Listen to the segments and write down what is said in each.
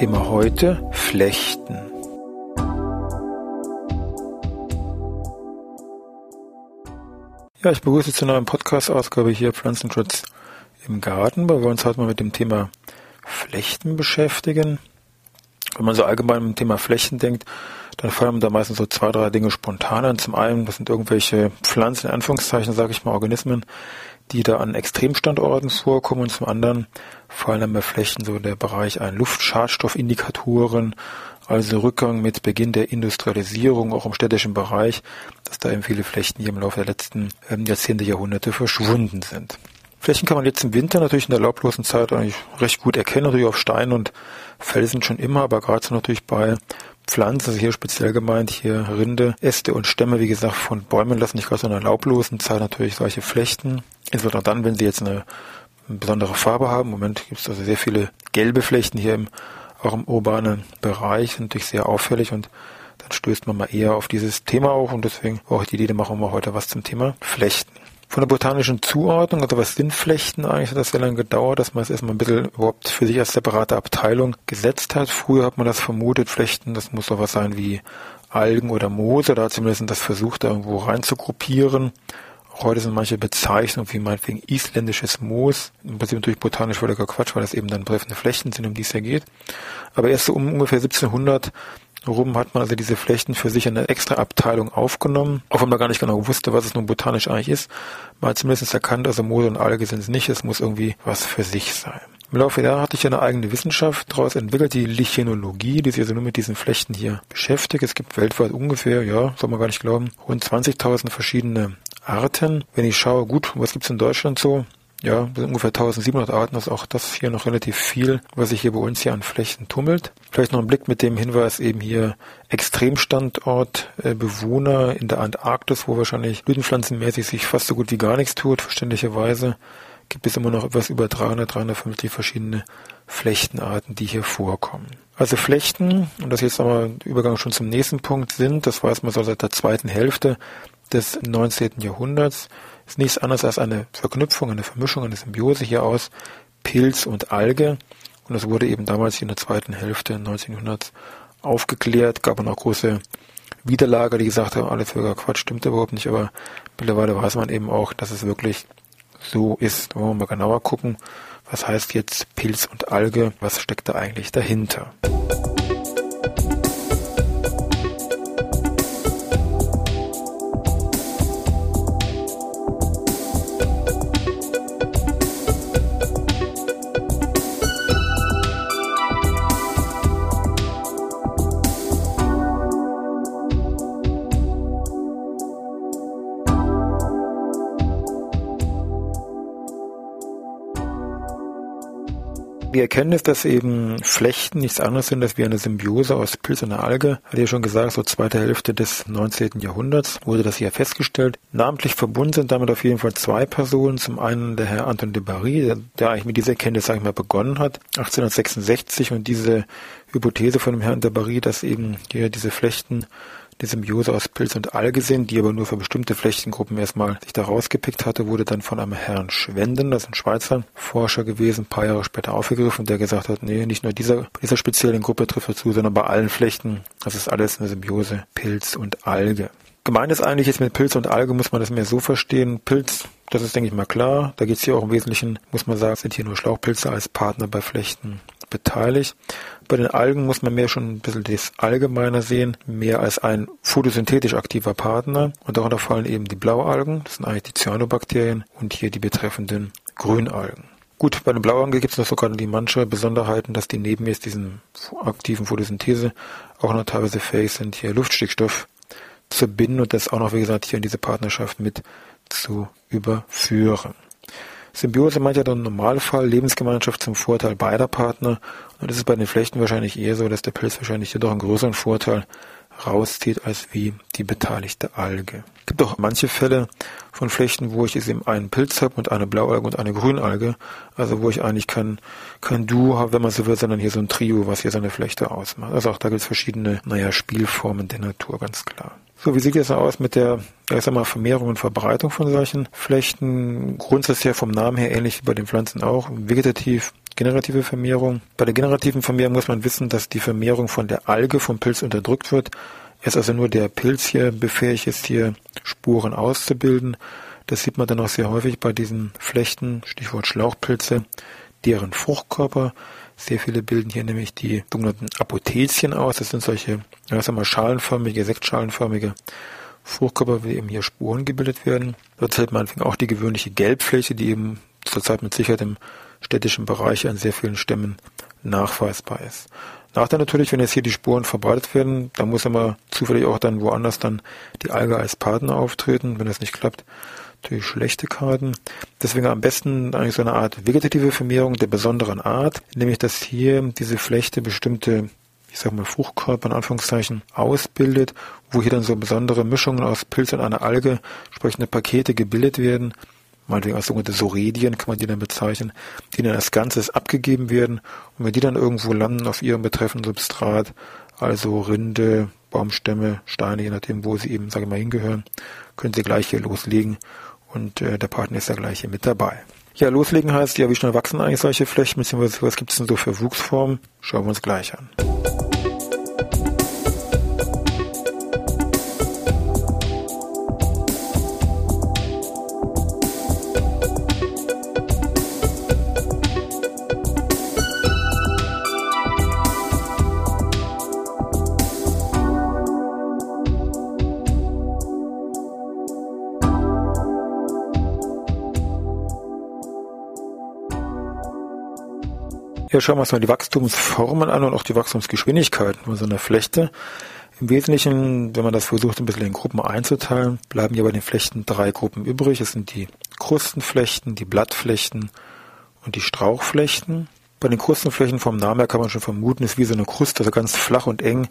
Thema heute Flechten. Ja, ich begrüße zu einer neuen Podcast-Ausgabe hier Pflanzenschutz im Garten, weil wir uns heute mal mit dem Thema Flechten beschäftigen. Wenn man so allgemein mit dem Thema Flechten denkt, dann fallen da meistens so zwei, drei Dinge spontan an. Zum einen, das sind irgendwelche Pflanzen, in Anführungszeichen, sage ich mal, Organismen, die da an Extremstandorten vorkommen und zum anderen fallen dann bei Flächen so der Bereich an Luftschadstoffindikatoren, also Rückgang mit Beginn der Industrialisierung, auch im städtischen Bereich, dass da eben viele Flächen hier im Laufe der letzten ähm, Jahrzehnte, Jahrhunderte verschwunden sind. Flächen kann man jetzt im Winter natürlich in der laublosen Zeit eigentlich recht gut erkennen, natürlich auf Stein und Felsen schon immer, aber gerade so natürlich bei Pflanzen, also hier speziell gemeint, hier Rinde, Äste und Stämme, wie gesagt, von Bäumen lassen sich gerade so in der laublosen Zeit natürlich solche Flechten. Insbesondere dann, wenn sie jetzt eine, besondere Farbe haben. Im Moment gibt es also sehr viele gelbe Flechten hier im, auch im urbanen Bereich, sind natürlich sehr auffällig und dann stößt man mal eher auf dieses Thema auf und deswegen auch die Idee, machen wir heute was zum Thema Flechten. Von der botanischen Zuordnung, also was sind Flechten eigentlich, hat das sehr lange gedauert, dass man es erstmal ein bisschen überhaupt für sich als separate Abteilung gesetzt hat. Früher hat man das vermutet, Flechten, das muss doch was sein wie Algen oder Moose, da hat zumindest das versucht, da irgendwo reinzugruppieren. Heute sind manche Bezeichnungen wie meinetwegen isländisches Moos, im Prinzip natürlich botanisch völliger Quatsch, weil das eben dann betreffende Flechten sind, um die es ja geht. Aber erst so um ungefähr 1700 Rum hat man also diese Flechten für sich in eine extra Abteilung aufgenommen, auch wenn man gar nicht genau wusste, was es nun botanisch eigentlich ist. Man hat zumindest erkannt, also Moose und Alge sind es nicht, es muss irgendwie was für sich sein. Im Laufe der Jahre hatte ich eine eigene Wissenschaft daraus entwickelt, die Lichenologie, die sich also nur mit diesen Flechten hier beschäftigt. Es gibt weltweit ungefähr, ja, soll man gar nicht glauben, rund 20.000 verschiedene Arten. Wenn ich schaue, gut, was gibt's in Deutschland so? Ja, ungefähr 1700 Arten, das ist auch das hier noch relativ viel, was sich hier bei uns hier an Flächen tummelt. Vielleicht noch ein Blick mit dem Hinweis eben hier Extremstandort äh, Bewohner in der Antarktis, wo wahrscheinlich blütenpflanzenmäßig sich fast so gut wie gar nichts tut, verständlicherweise gibt es immer noch etwas über 300, 350 verschiedene Flechtenarten, die hier vorkommen. Also Flechten, und das jetzt nochmal Übergang schon zum nächsten Punkt sind, das weiß man so seit der zweiten Hälfte des 19. Jahrhunderts, ist nichts anderes als eine Verknüpfung, eine Vermischung, eine Symbiose hier aus Pilz und Alge. Und das wurde eben damals in der zweiten Hälfte 1900 aufgeklärt, gab auch große Widerlager, die gesagt haben, alles völliger Quatsch, stimmt überhaupt nicht, aber mittlerweile weiß man eben auch, dass es wirklich so ist. Da wollen wir mal genauer gucken, was heißt jetzt Pilz und Alge, was steckt da eigentlich dahinter. Wir erkennen es, dass eben Flechten nichts anderes sind als wie eine Symbiose aus Pilz und Alge. Hat ja schon gesagt, so zweite Hälfte des 19. Jahrhunderts wurde das hier festgestellt. Namentlich verbunden sind damit auf jeden Fall zwei Personen. Zum einen der Herr Anton de Barry, der, der eigentlich mit dieser Erkenntnis, sag ich mal, begonnen hat, 1866 und diese Hypothese von dem Herrn de Barry, dass eben hier diese Flechten die Symbiose aus Pilz und Alge sind, die aber nur für bestimmte Flechtengruppen erstmal sich da rausgepickt hatte, wurde dann von einem Herrn Schwenden, das ist ein Schweizer Forscher gewesen, ein paar Jahre später aufgegriffen, der gesagt hat, nee, nicht nur dieser, dieser speziellen Gruppe trifft dazu, sondern bei allen Flechten, das ist alles eine Symbiose Pilz und Alge. Gemeint ist eigentlich jetzt mit Pilz und Alge, muss man das mehr so verstehen. Pilz, das ist, denke ich mal, klar. Da geht es hier auch im Wesentlichen, muss man sagen, sind hier nur Schlauchpilze als Partner bei Flechten beteiligt. Bei den Algen muss man mehr schon ein bisschen das Allgemeine sehen, mehr als ein photosynthetisch aktiver Partner. Und darunter fallen eben die Blaualgen, das sind eigentlich die Cyanobakterien, und hier die betreffenden Grünalgen. Gut, bei den Blaualgen gibt es noch sogar die manche Besonderheiten, dass die neben jetzt diesen aktiven Photosynthese auch noch teilweise fähig sind, hier Luftstickstoff zu binden und das auch noch, wie gesagt, hier in diese Partnerschaft mit zu überführen. Symbiose meint ja dann im Normalfall Lebensgemeinschaft zum Vorteil beider Partner. Und das ist bei den Flechten wahrscheinlich eher so, dass der Pilz wahrscheinlich hier doch einen größeren Vorteil rauszieht als wie die beteiligte Alge. Es gibt auch manche Fälle von Flechten, wo ich eben einen Pilz habe und eine Blaualge und eine Grünalge. Also wo ich eigentlich kein, kein Duo habe, wenn man so will, sondern hier so ein Trio, was hier so eine Flechte ausmacht. Also auch da gibt es verschiedene, naja, Spielformen der Natur, ganz klar. So, wie sieht es aus mit der, ich sag mal, Vermehrung und Verbreitung von solchen Flechten? Grundsätzlich vom Namen her ähnlich wie bei den Pflanzen auch. Vegetativ, generative Vermehrung. Bei der generativen Vermehrung muss man wissen, dass die Vermehrung von der Alge vom Pilz unterdrückt wird. Erst also nur der Pilz hier befähigt ist, hier Spuren auszubilden. Das sieht man dann auch sehr häufig bei diesen Flechten, Stichwort Schlauchpilze, deren Fruchtkörper sehr viele bilden hier nämlich die sogenannten Apothezien aus. Das sind solche, ja, sagen wir schalenförmige, sektschalenförmige Fruchtkörper, wie eben hier Spuren gebildet werden. Dort zählt man auch die gewöhnliche Gelbfläche, die eben zurzeit mit Sicherheit im städtischen Bereich an sehr vielen Stämmen nachweisbar ist. Nachteil natürlich, wenn jetzt hier die Spuren verbreitet werden, dann muss immer zufällig auch dann woanders dann die Alge als Partner auftreten. Wenn das nicht klappt, natürlich schlechte Karten. Deswegen am besten eigentlich so eine Art vegetative Vermehrung der besonderen Art, nämlich dass hier diese Flechte bestimmte ich sag mal Fruchtkörper in Anführungszeichen ausbildet, wo hier dann so besondere Mischungen aus Pilz und einer Alge, entsprechende Pakete gebildet werden, meinetwegen als sogenannte Soredien kann man die dann bezeichnen, die dann als Ganzes abgegeben werden und wenn die dann irgendwo landen auf ihrem betreffenden Substrat, also Rinde, Baumstämme, Steine, je nachdem, wo sie eben, sage ich mal, hingehören, können sie gleich hier loslegen und äh, der Partner ist ja gleich hier mit dabei. Ja, loslegen heißt ja, wie schnell wachsen eigentlich solche Flächen, beziehungsweise was gibt es denn so für Wuchsformen? Schauen wir uns gleich an. Ja, schauen wir uns mal die Wachstumsformen an und auch die Wachstumsgeschwindigkeiten von so einer Flechte. Im Wesentlichen, wenn man das versucht, ein bisschen in Gruppen einzuteilen, bleiben hier bei den Flechten drei Gruppen übrig. Es sind die Krustenflechten, die Blattflechten und die Strauchflechten. Bei den Krustenflächen vom Namen her kann man schon vermuten, ist wie so eine Kruste, also ganz flach und eng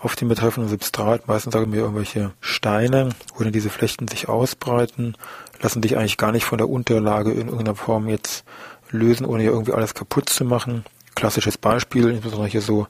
auf dem betreffenden Substrat. Meistens sagen wir irgendwelche Steine, wo dann diese Flechten sich ausbreiten, lassen sich eigentlich gar nicht von der Unterlage in irgendeiner Form jetzt lösen, ohne hier irgendwie alles kaputt zu machen. Klassisches Beispiel, insbesondere hier so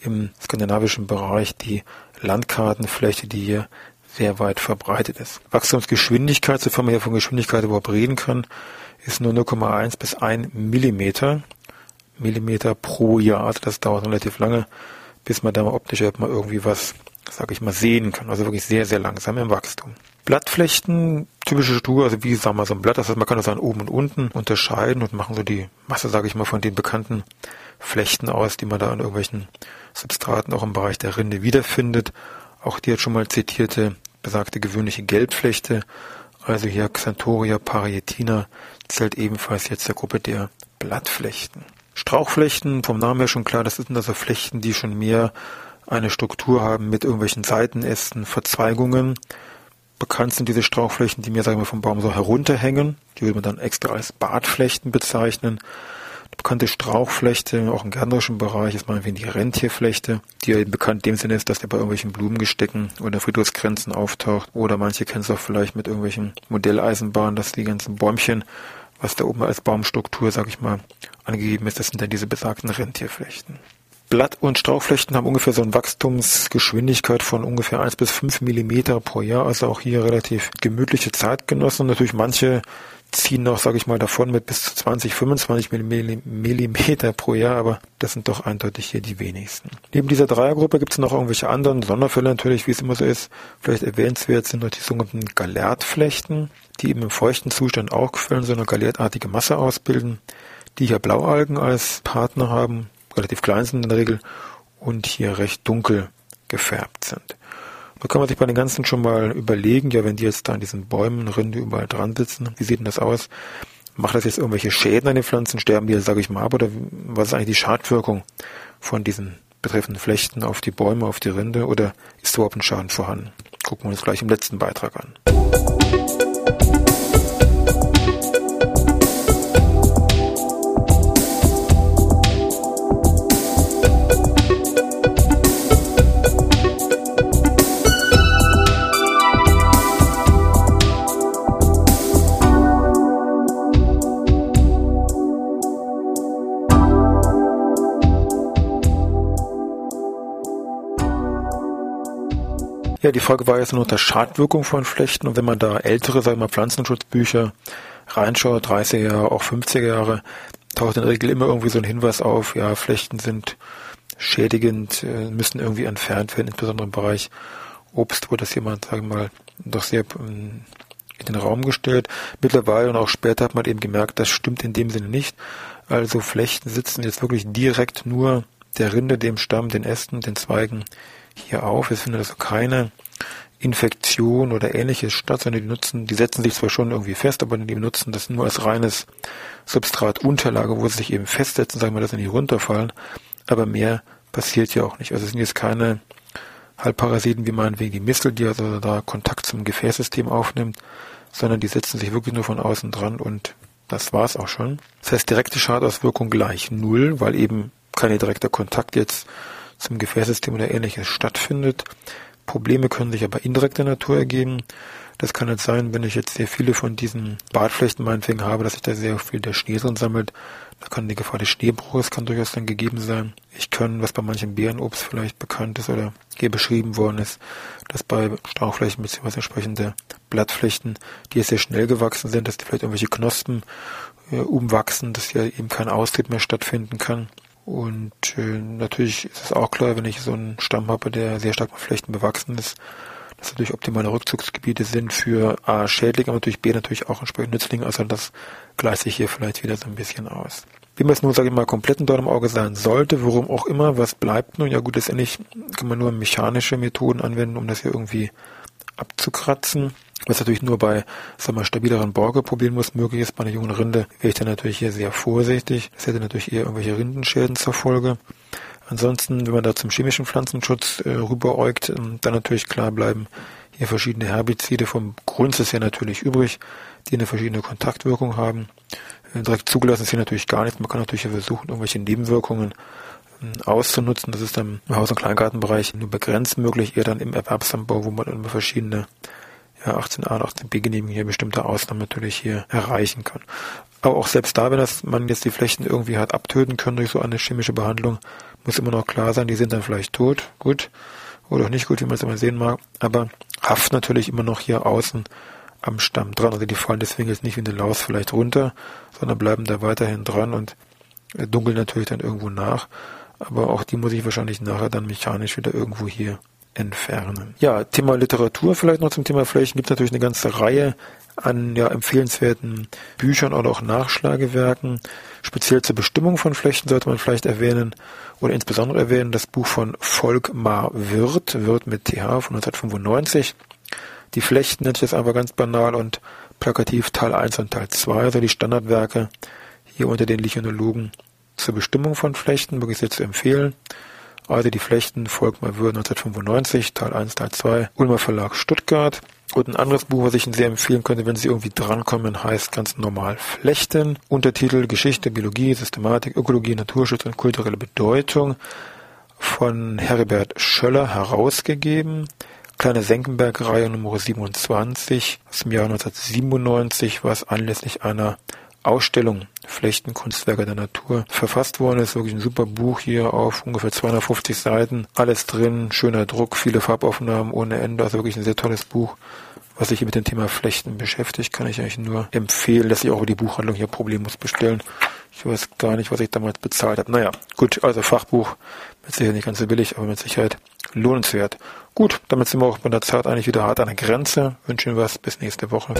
im skandinavischen Bereich, die Landkartenfläche, die hier sehr weit verbreitet ist. Wachstumsgeschwindigkeit, sofern man hier von Geschwindigkeit überhaupt reden kann, ist nur 0,1 bis 1 Millimeter, Millimeter pro Jahr. Also das dauert relativ lange, bis man da mal optisch mal irgendwie was, sag ich mal, sehen kann. Also wirklich sehr, sehr langsam im Wachstum. Blattflechten, typische Struktur, also wie sagen wir so ein Blatt, das heißt, man kann das an oben und unten unterscheiden und machen so die Masse, sage ich mal, von den bekannten Flechten aus, die man da an irgendwelchen Substraten auch im Bereich der Rinde wiederfindet. Auch die hat schon mal zitierte, besagte gewöhnliche Gelbflechte, also hier Xanthoria parietina, zählt ebenfalls jetzt der Gruppe der Blattflechten. Strauchflechten, vom Namen her schon klar, das sind also Flechten, die schon mehr eine Struktur haben mit irgendwelchen Seitenästen, Verzweigungen, Bekannt sind diese Strauchflächen, die mir, sagen wir, vom Baum so herunterhängen. Die würde man dann extra als Bartflechten bezeichnen. Die bekannte Strauchflechte, auch im gärtnerischen Bereich, ist meinetwegen die Rentierflechte, die ja eben bekannt in dem Sinne ist, dass der bei irgendwelchen Blumengestecken oder Friedhofsgrenzen auftaucht. Oder manche kennen es auch vielleicht mit irgendwelchen Modelleisenbahnen, dass die ganzen Bäumchen, was da oben als Baumstruktur, sag ich mal, angegeben ist, das sind dann diese besagten Rentierflechten. Blatt- und Strauchflechten haben ungefähr so eine Wachstumsgeschwindigkeit von ungefähr 1 bis 5 Millimeter pro Jahr, also auch hier relativ gemütliche Zeitgenossen. Natürlich manche ziehen noch, sage ich mal, davon mit bis zu 20, 25 Millimeter pro Jahr, aber das sind doch eindeutig hier die wenigsten. Neben dieser Dreiergruppe gibt es noch irgendwelche anderen Sonderfälle natürlich, wie es immer so ist. Vielleicht erwähnenswert sind noch die sogenannten Galertflechten, die eben im feuchten Zustand auch Quellen so eine galertartige Masse ausbilden, die hier Blaualgen als Partner haben relativ klein sind in der Regel und hier recht dunkel gefärbt sind. Da kann man sich bei den ganzen schon mal überlegen, ja, wenn die jetzt da an diesen Bäumen, Rinde überall dran sitzen, wie sieht denn das aus? Macht das jetzt irgendwelche Schäden an den Pflanzen? Sterben die, sage ich mal, ab? Oder was ist eigentlich die Schadwirkung von diesen betreffenden Flechten auf die Bäume, auf die Rinde? Oder ist überhaupt ein Schaden vorhanden? Gucken wir uns gleich im letzten Beitrag an. Ja, die Frage war jetzt nur unter Schadwirkung von Flechten und wenn man da ältere, sagen wir mal, Pflanzenschutzbücher reinschaut, 30er Jahre, auch 50er Jahre, taucht in der Regel immer irgendwie so ein Hinweis auf, ja, Flechten sind schädigend, äh, müssen irgendwie entfernt werden, insbesondere im Bereich Obst, wo das jemand, sagen wir mal, doch sehr ähm, in den Raum gestellt. Mittlerweile und auch später hat man eben gemerkt, das stimmt in dem Sinne nicht. Also Flechten sitzen jetzt wirklich direkt nur der Rinde, dem Stamm, den Ästen, den Zweigen hier auf. Es findet also keine Infektion oder ähnliches statt, sondern die nutzen, die setzen sich zwar schon irgendwie fest, aber die benutzen das nur als reines Substratunterlage, wo sie sich eben festsetzen, sagen wir, dass sie nicht runterfallen, aber mehr passiert ja auch nicht. Also es sind jetzt keine Halbparasiten wie meinetwegen die Mistel, die also da Kontakt zum Gefäßsystem aufnimmt, sondern die setzen sich wirklich nur von außen dran und das war's auch schon. Das heißt, direkte Schadauswirkung gleich null, weil eben kein direkter Kontakt jetzt zum Gefäßsystem oder ähnliches stattfindet. Probleme können sich aber indirekter Natur ergeben. Das kann jetzt sein, wenn ich jetzt sehr viele von diesen Badflächen meinetwegen habe, dass sich da sehr viel der Schnee drin sammelt. Da kann die Gefahr des Schneebruches kann durchaus dann gegeben sein. Ich kann, was bei manchen Beerenobst vielleicht bekannt ist oder hier beschrieben worden ist, dass bei Strauchflächen bzw. entsprechende Blattflächen, die jetzt sehr schnell gewachsen sind, dass die vielleicht irgendwelche Knospen äh, umwachsen, dass hier eben kein Austritt mehr stattfinden kann. Und äh, natürlich ist es auch klar, wenn ich so einen Stamm habe, der sehr stark mit Flechten bewachsen ist, dass natürlich optimale Rückzugsgebiete sind für A, Schädlinge, aber natürlich B, natürlich auch entsprechend Nützlinge. Also das gleicht sich hier vielleicht wieder so ein bisschen aus. Wie man es nun, sage ich mal, komplett dort im Auge sein sollte, worum auch immer, was bleibt nun? Ja gut, letztendlich kann man nur mechanische Methoden anwenden, um das hier irgendwie abzukratzen. Was natürlich nur bei, sag mal, stabileren Borkeproblemen möglich ist. Bei einer jungen Rinde wäre ich dann natürlich hier sehr vorsichtig. Das hätte natürlich eher irgendwelche Rindenschäden zur Folge. Ansonsten, wenn man da zum chemischen Pflanzenschutz äh, rüberäugt, ähm, dann natürlich klar bleiben, hier verschiedene Herbizide vom Grundsatz her natürlich übrig, die eine verschiedene Kontaktwirkung haben. Äh, direkt zugelassen ist hier natürlich gar nichts. Man kann natürlich versuchen, irgendwelche Nebenwirkungen äh, auszunutzen. Das ist dann im Haus- und Kleingartenbereich nur begrenzt möglich, eher dann im Erwerbsanbau, wo man immer verschiedene ja, 18a und 18b Genehmigungen hier bestimmte Ausnahmen natürlich hier erreichen kann. Aber auch selbst da, wenn das, man jetzt die Flächen irgendwie hat abtöten können durch so eine chemische Behandlung, muss immer noch klar sein, die sind dann vielleicht tot, gut, oder auch nicht gut, wie man es immer sehen mag, aber haften natürlich immer noch hier außen am Stamm dran. Also die fallen deswegen jetzt nicht wie eine Laus vielleicht runter, sondern bleiben da weiterhin dran und dunkeln natürlich dann irgendwo nach. Aber auch die muss ich wahrscheinlich nachher dann mechanisch wieder irgendwo hier entfernen. Ja, Thema Literatur vielleicht noch zum Thema Flächen. Gibt natürlich eine ganze Reihe an ja, empfehlenswerten Büchern oder auch Nachschlagewerken. Speziell zur Bestimmung von Flechten sollte man vielleicht erwähnen oder insbesondere erwähnen das Buch von Volkmar Wirth, Wirth mit TH von 1995. Die Flechten nennt sich das einfach ganz banal und plakativ Teil 1 und Teil 2, also die Standardwerke hier unter den Lichonologen zur Bestimmung von Flechten, wirklich sehr zu empfehlen. Also die Flechten, Volkmar Wirth 1995, Teil 1, Teil 2, Ulmer Verlag Stuttgart. Und ein anderes Buch, was ich Ihnen sehr empfehlen könnte, wenn Sie irgendwie drankommen, heißt ganz normal Flechten. Untertitel Geschichte, Biologie, Systematik, Ökologie, Naturschutz und kulturelle Bedeutung von Herbert Schöller herausgegeben. Kleine Senckenberg-Reihe Nummer 27 aus dem Jahr 1997, was anlässlich einer Ausstellung Flechten Kunstwerke der Natur verfasst worden ist. Wirklich ein super Buch hier auf ungefähr 250 Seiten. Alles drin, schöner Druck, viele Farbaufnahmen ohne Ende. Also wirklich ein sehr tolles Buch. Was sich mit dem Thema Flechten beschäftigt, kann ich eigentlich nur empfehlen, dass ich auch die Buchhandlung hier problemlos bestellen. Ich weiß gar nicht, was ich damals bezahlt habe. Naja, gut, also Fachbuch, mit Sicherheit nicht ganz so billig, aber mit Sicherheit lohnenswert. Gut, damit sind wir auch bei der Zeit eigentlich wieder hart an der Grenze. Wünschen was, bis nächste Woche.